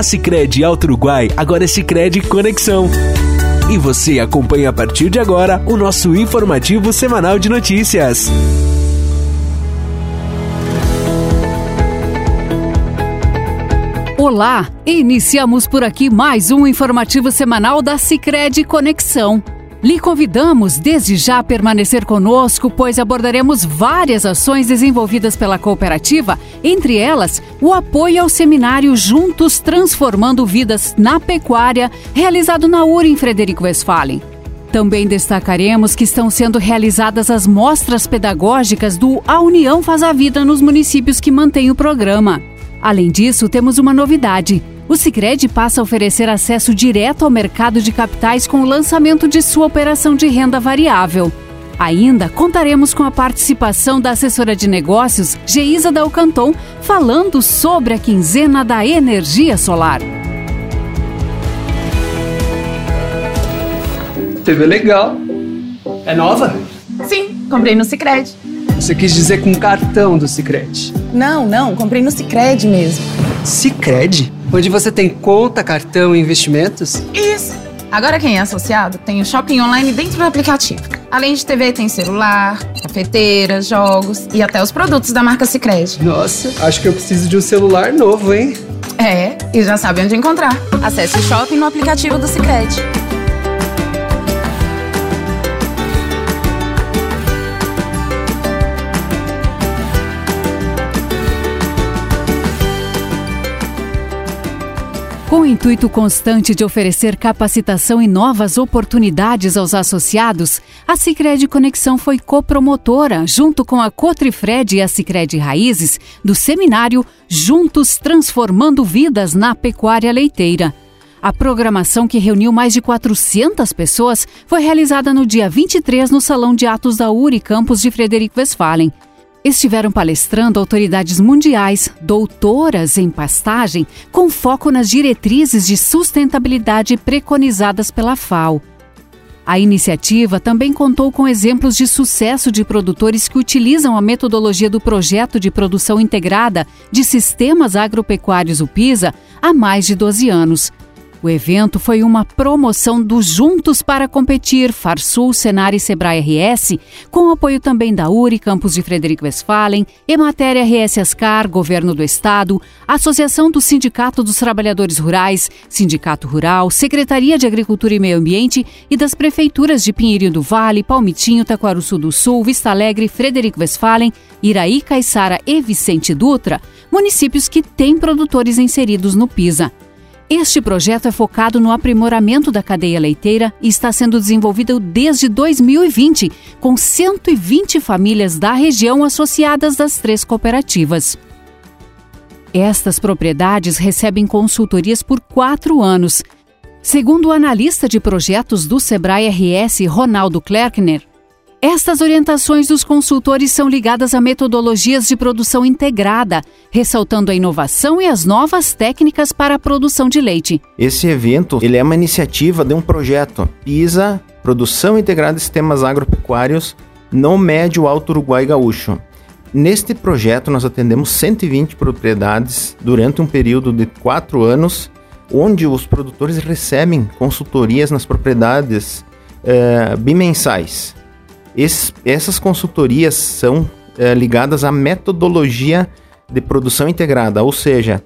A Alto Uruguai agora é Sicredi Conexão. E você acompanha a partir de agora o nosso informativo semanal de notícias. Olá, iniciamos por aqui mais um informativo semanal da Sicredi Conexão. Lhe convidamos desde já a permanecer conosco, pois abordaremos várias ações desenvolvidas pela cooperativa, entre elas o apoio ao seminário Juntos Transformando Vidas na Pecuária, realizado na URI em Frederico Westphalen. Também destacaremos que estão sendo realizadas as mostras pedagógicas do A União Faz a Vida nos municípios que mantêm o programa. Além disso, temos uma novidade. O Sicredi passa a oferecer acesso direto ao mercado de capitais com o lançamento de sua operação de renda variável. Ainda contaremos com a participação da assessora de negócios, Geisa Dalcanton, falando sobre a quinzena da energia solar. TV legal. É nova? Sim, comprei no Sicredi. Você quis dizer com cartão do Sicredi? Não, não, comprei no Sicredi mesmo. Sicredi? Onde você tem conta, cartão e investimentos? Isso. Agora quem é associado tem o shopping online dentro do aplicativo. Além de TV, tem celular, cafeteira, jogos e até os produtos da marca Sicredi. Nossa, acho que eu preciso de um celular novo, hein? É, e já sabe onde encontrar. Acesse o shopping no aplicativo do Sicredi. Com o intuito constante de oferecer capacitação e novas oportunidades aos associados, a Sicredi Conexão foi copromotora, junto com a Cotrifred e a Sicredi Raízes, do seminário Juntos Transformando Vidas na Pecuária Leiteira. A programação, que reuniu mais de 400 pessoas, foi realizada no dia 23 no Salão de Atos da URI Campus de Frederico Westphalen. Estiveram palestrando autoridades mundiais, doutoras em pastagem, com foco nas diretrizes de sustentabilidade preconizadas pela FAO. A iniciativa também contou com exemplos de sucesso de produtores que utilizam a metodologia do Projeto de Produção Integrada de Sistemas Agropecuários UPISA há mais de 12 anos. O evento foi uma promoção do Juntos para Competir, Farsul, Senar e Sebrae RS, com apoio também da URI, Campus de Frederico Westphalen, Emater RS Ascar, Governo do Estado, Associação do Sindicato dos Trabalhadores Rurais, Sindicato Rural, Secretaria de Agricultura e Meio Ambiente e das prefeituras de Pinheirinho do Vale, Palmitinho, Taquaruçu do Sul, Vista Alegre, Frederico Westphalen, Iraí, Caiçara e Vicente Dutra, municípios que têm produtores inseridos no PISA. Este projeto é focado no aprimoramento da cadeia leiteira e está sendo desenvolvido desde 2020, com 120 famílias da região associadas das três cooperativas. Estas propriedades recebem consultorias por quatro anos. Segundo o analista de projetos do Sebrae RS, Ronaldo Klerkner, estas orientações dos consultores são ligadas a metodologias de produção integrada, ressaltando a inovação e as novas técnicas para a produção de leite. Esse evento ele é uma iniciativa de um projeto PISA, Produção Integrada de Sistemas Agropecuários, no Médio Alto Uruguai Gaúcho. Neste projeto, nós atendemos 120 propriedades durante um período de quatro anos, onde os produtores recebem consultorias nas propriedades eh, bimensais. Essas consultorias são é, ligadas à metodologia de produção integrada, ou seja,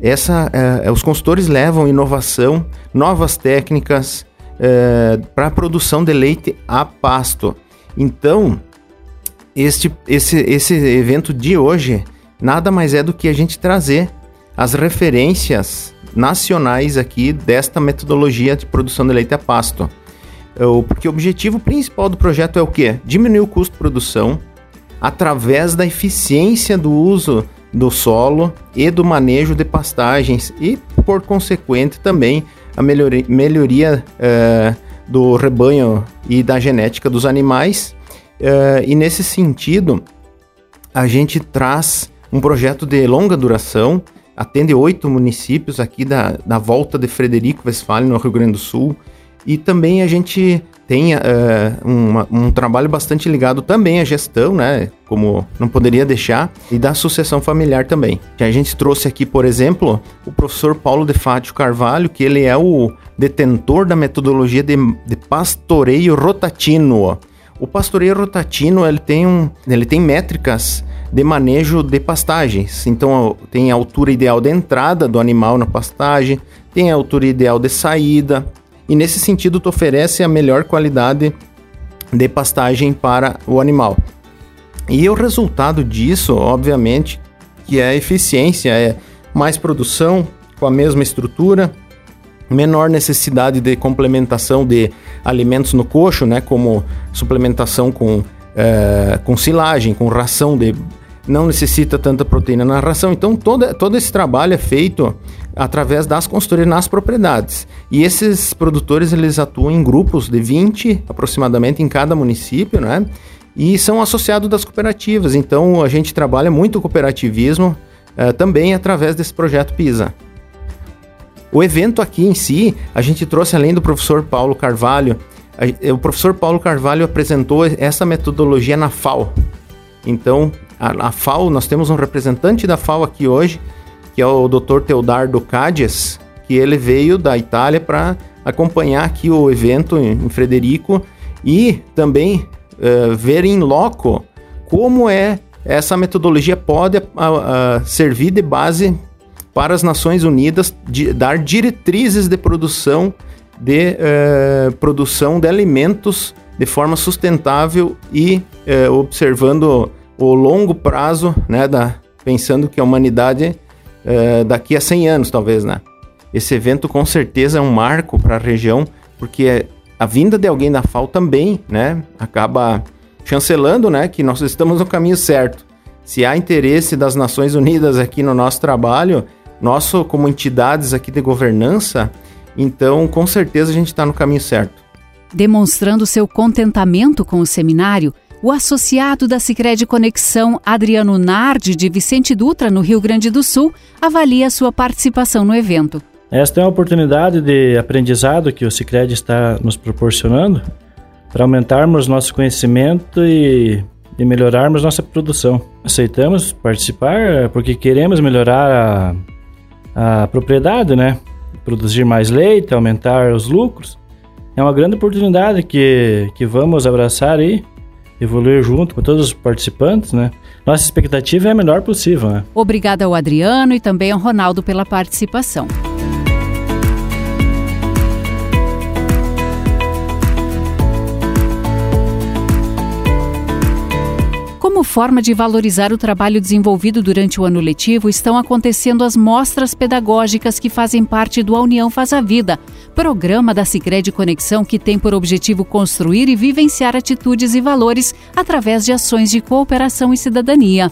essa, é, os consultores levam inovação, novas técnicas é, para a produção de leite a pasto. Então, este, esse, esse evento de hoje nada mais é do que a gente trazer as referências nacionais aqui desta metodologia de produção de leite a pasto. Porque o objetivo principal do projeto é o quê? Diminuir o custo de produção através da eficiência do uso do solo e do manejo de pastagens e, por consequente, também a melhoria, melhoria uh, do rebanho e da genética dos animais. Uh, e nesse sentido, a gente traz um projeto de longa duração, atende oito municípios aqui da, da volta de Frederico Westphalen, no Rio Grande do Sul, e também a gente tem uh, uma, um trabalho bastante ligado também à gestão, né? Como não poderia deixar, e da sucessão familiar também. A gente trouxe aqui, por exemplo, o professor Paulo de Fátio Carvalho, que ele é o detentor da metodologia de, de pastoreio rotatino. O pastoreio rotatino ele tem, um, ele tem métricas de manejo de pastagens. Então tem a altura ideal de entrada do animal na pastagem, tem a altura ideal de saída, e nesse sentido tu oferece a melhor qualidade de pastagem para o animal. E o resultado disso, obviamente, que é a eficiência, é mais produção com a mesma estrutura, menor necessidade de complementação de alimentos no coxo, né, como suplementação com, é, com silagem, com ração de não necessita tanta proteína na ração. Então, todo, todo esse trabalho é feito através das consultorias nas propriedades. E esses produtores, eles atuam em grupos de 20 aproximadamente em cada município, né? E são associados das cooperativas. Então, a gente trabalha muito o cooperativismo eh, também através desse projeto PISA. O evento aqui em si, a gente trouxe além do professor Paulo Carvalho, a, o professor Paulo Carvalho apresentou essa metodologia na FAO. Então, a, a FAO, nós temos um representante da FAO aqui hoje, que é o Dr. Teodardo Cadias, que ele veio da Itália para acompanhar aqui o evento em, Frederico e também uh, ver em loco como é essa metodologia pode uh, uh, servir de base para as Nações Unidas de, dar diretrizes de produção de produção de alimentos de forma sustentável e observando o longo prazo, né, da, pensando que a humanidade é, daqui a 100 anos, talvez, né? Esse evento com certeza é um marco para a região, porque a vinda de alguém da FAO também, né, acaba chancelando, né, que nós estamos no caminho certo. Se há interesse das Nações Unidas aqui no nosso trabalho, nosso como entidades aqui de governança, então com certeza a gente está no caminho certo. Demonstrando seu contentamento com o seminário, o associado da Sicredi Conexão, Adriano Nardi, de Vicente Dutra, no Rio Grande do Sul, avalia sua participação no evento. Esta é uma oportunidade de aprendizado que o Sicredi está nos proporcionando para aumentarmos nosso conhecimento e, e melhorarmos nossa produção. Aceitamos participar porque queremos melhorar a, a propriedade, né? Produzir mais leite, aumentar os lucros. É uma grande oportunidade que, que vamos abraçar aí evoluir junto com todos os participantes, né? Nossa expectativa é a melhor possível, né? Obrigada ao Adriano e também ao Ronaldo pela participação. Como forma de valorizar o trabalho desenvolvido durante o ano letivo, estão acontecendo as mostras pedagógicas que fazem parte do A União Faz a Vida, programa da Sicredi Conexão que tem por objetivo construir e vivenciar atitudes e valores através de ações de cooperação e cidadania.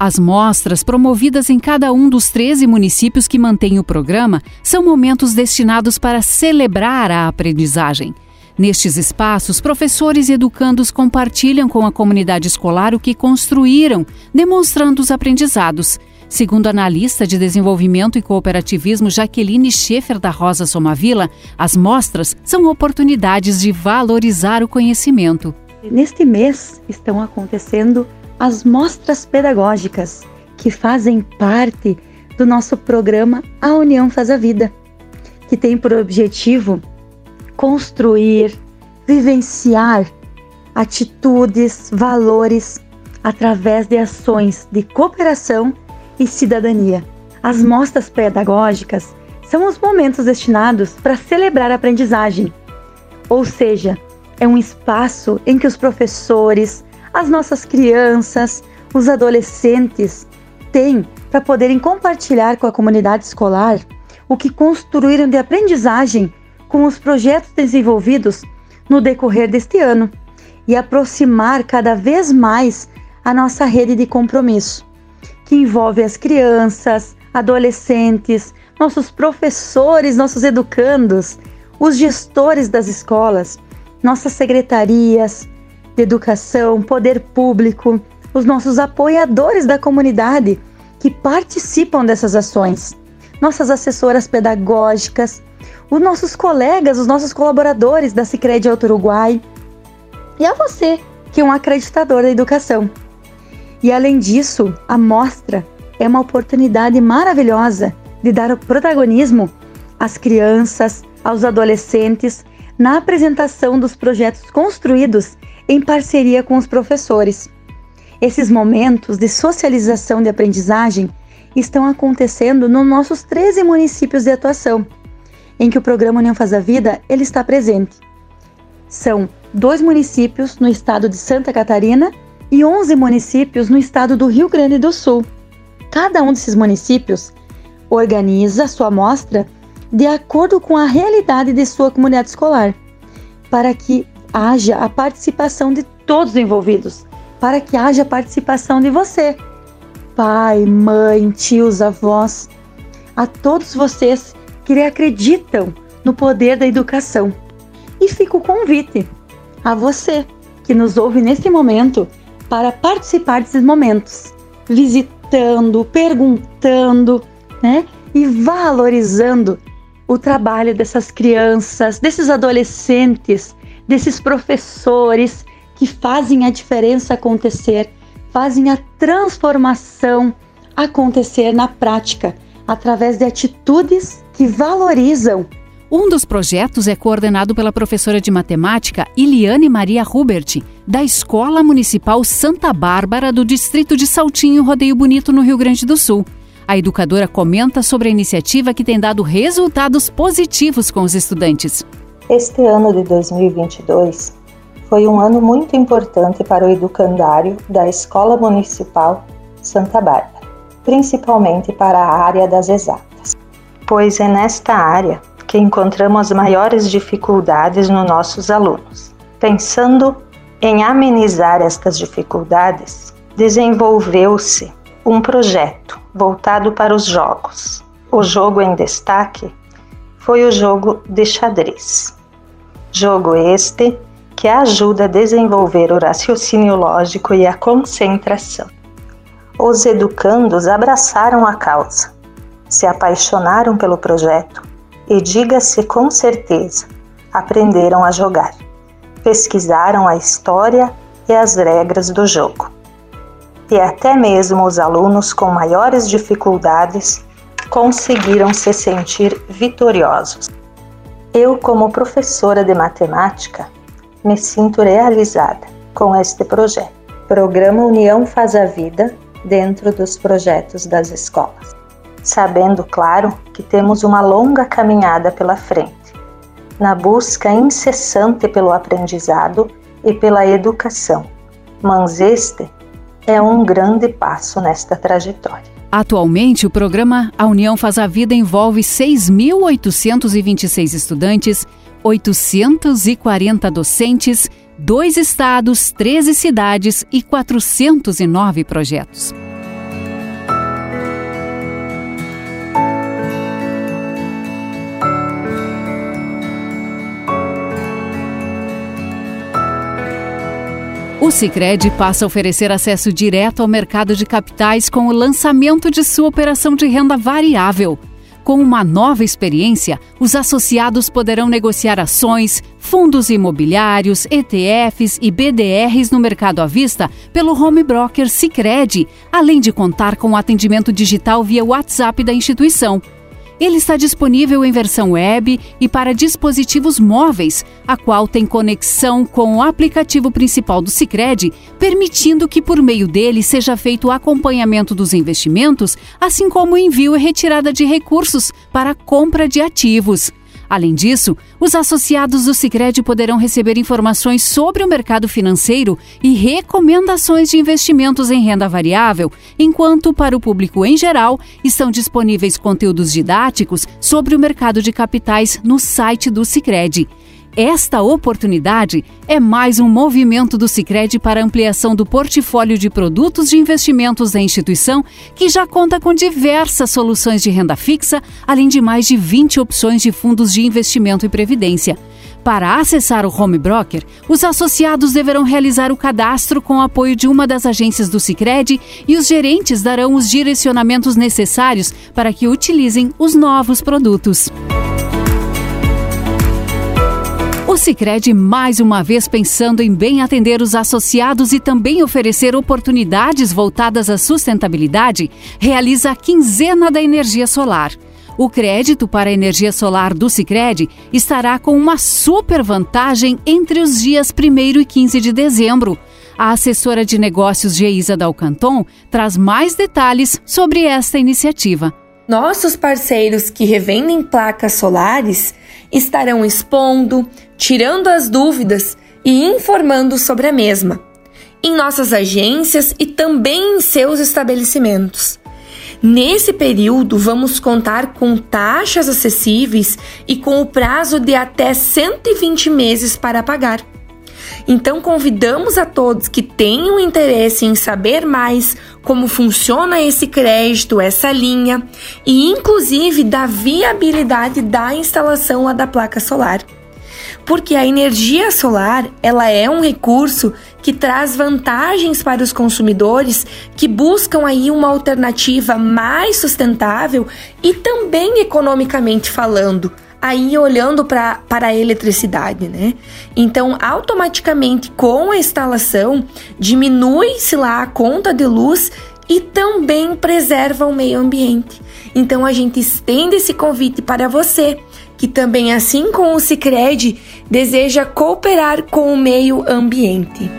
As mostras, promovidas em cada um dos 13 municípios que mantêm o programa, são momentos destinados para celebrar a aprendizagem. Nestes espaços, professores e educandos compartilham com a comunidade escolar o que construíram, demonstrando os aprendizados. Segundo a analista de desenvolvimento e cooperativismo Jaqueline Schaefer da Rosa Somavila, as mostras são oportunidades de valorizar o conhecimento. Neste mês estão acontecendo as mostras pedagógicas, que fazem parte do nosso programa A União Faz a Vida, que tem por objetivo construir, vivenciar atitudes, valores através de ações de cooperação e cidadania. As mostras pedagógicas são os momentos destinados para celebrar a aprendizagem, ou seja, é um espaço em que os professores, as nossas crianças, os adolescentes têm para poderem compartilhar com a comunidade escolar o que construíram de aprendizagem com os projetos desenvolvidos no decorrer deste ano e aproximar cada vez mais a nossa rede de compromisso, que envolve as crianças, adolescentes, nossos professores, nossos educandos, os gestores das escolas, nossas secretarias de educação, poder público, os nossos apoiadores da comunidade que participam dessas ações, nossas assessoras pedagógicas, os nossos colegas, os nossos colaboradores da Sicredi Alto Uruguai e a você, que é um acreditador da educação. E além disso, a mostra é uma oportunidade maravilhosa de dar o protagonismo às crianças, aos adolescentes na apresentação dos projetos construídos em parceria com os professores. Esses momentos de socialização de aprendizagem estão acontecendo nos nossos 13 municípios de atuação, em que o programa União Faz a Vida ele está presente. São dois municípios no estado de Santa Catarina e 11 municípios no estado do Rio Grande do Sul. Cada um desses municípios organiza sua amostra de acordo com a realidade de sua comunidade escolar, para que haja a participação de todos os envolvidos, para que haja a participação de você, pai, mãe, tios, avós, a todos vocês que acreditam no poder da educação. E fica o convite a você que nos ouve nesse momento para participar desses momentos, visitando, perguntando, né? E valorizando o trabalho dessas crianças, desses adolescentes, desses professores que fazem a diferença acontecer, fazem a transformação acontecer na prática, através de atitudes que valorizam. Um dos projetos é coordenado pela professora de matemática Iliane Maria Hubert, da Escola Municipal Santa Bárbara do Distrito de Saltinho, Rodeio Bonito, no Rio Grande do Sul. A educadora comenta sobre a iniciativa que tem dado resultados positivos com os estudantes. Este ano de 2022 foi um ano muito importante para o educandário da Escola Municipal Santa Bárbara, principalmente para a área das exatas, pois é nesta área que encontramos maiores dificuldades nos nossos alunos. Pensando em amenizar estas dificuldades, desenvolveu-se um projeto voltado para os jogos. O jogo em destaque foi o jogo de xadrez. Jogo este que ajuda a desenvolver o raciocínio lógico e a concentração. Os educandos abraçaram a causa, se apaixonaram pelo projeto e, diga-se com certeza, aprenderam a jogar. Pesquisaram a história e as regras do jogo e até mesmo os alunos com maiores dificuldades conseguiram se sentir vitoriosos. Eu, como professora de matemática, me sinto realizada com este projeto. Programa União Faz a Vida dentro dos projetos das escolas. Sabendo, claro, que temos uma longa caminhada pela frente, na busca incessante pelo aprendizado e pela educação, mas este é um grande passo nesta trajetória. Atualmente, o programa A União Faz a Vida envolve 6.826 estudantes, 840 docentes, dois estados, 13 cidades e 409 projetos. O Sicredi passa a oferecer acesso direto ao mercado de capitais com o lançamento de sua operação de renda variável. Com uma nova experiência, os associados poderão negociar ações, fundos imobiliários, ETFs e BDRs no mercado à vista pelo home broker Sicredi, além de contar com atendimento digital via WhatsApp da instituição. Ele está disponível em versão web e para dispositivos móveis, a qual tem conexão com o aplicativo principal do Sicredi, permitindo que por meio dele seja feito o acompanhamento dos investimentos, assim como o envio e retirada de recursos para compra de ativos. Além disso, os associados do Sicredi poderão receber informações sobre o mercado financeiro e recomendações de investimentos em renda variável, enquanto para o público em geral estão disponíveis conteúdos didáticos sobre o mercado de capitais no site do Sicredi. Esta oportunidade é mais um movimento do Sicredi para ampliação do portfólio de produtos de investimentos da instituição, que já conta com diversas soluções de renda fixa, além de mais de 20 opções de fundos de investimento e previdência. Para acessar o Home Broker, os associados deverão realizar o cadastro com o apoio de uma das agências do Sicredi e os gerentes darão os direcionamentos necessários para que utilizem os novos produtos. Sicredi mais uma vez pensando em bem atender os associados e também oferecer oportunidades voltadas à sustentabilidade, realiza a quinzena da energia solar. O crédito para a energia solar do Sicredi estará com uma super vantagem entre os dias 1 e 15 de dezembro. A assessora de negócios Geisa Dalcanton traz mais detalhes sobre esta iniciativa. Nossos parceiros que revendem placas solares estarão expondo, tirando as dúvidas e informando sobre a mesma, em nossas agências e também em seus estabelecimentos. Nesse período, vamos contar com taxas acessíveis e com o prazo de até 120 meses para pagar. Então, convidamos a todos que tenham interesse em saber mais como funciona esse crédito, essa linha e, inclusive, da viabilidade da instalação da placa solar. Porque a energia solar ela é um recurso que traz vantagens para os consumidores que buscam aí uma alternativa mais sustentável e também economicamente falando, aí olhando pra, para a eletricidade, né? Então, automaticamente com a instalação, diminui-se lá a conta de luz e também preserva o meio ambiente. Então, a gente estende esse convite para você que também, assim como o Cicred, deseja cooperar com o meio ambiente.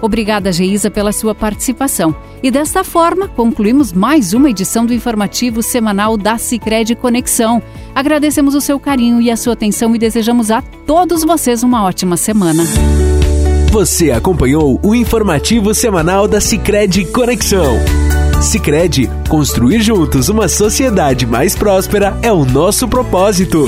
Obrigada, Geisa, pela sua participação. E desta forma, concluímos mais uma edição do informativo semanal da Cicred Conexão. Agradecemos o seu carinho e a sua atenção e desejamos a todos vocês uma ótima semana. Você acompanhou o informativo semanal da Cicred Conexão. Cicred, construir juntos uma sociedade mais próspera é o nosso propósito.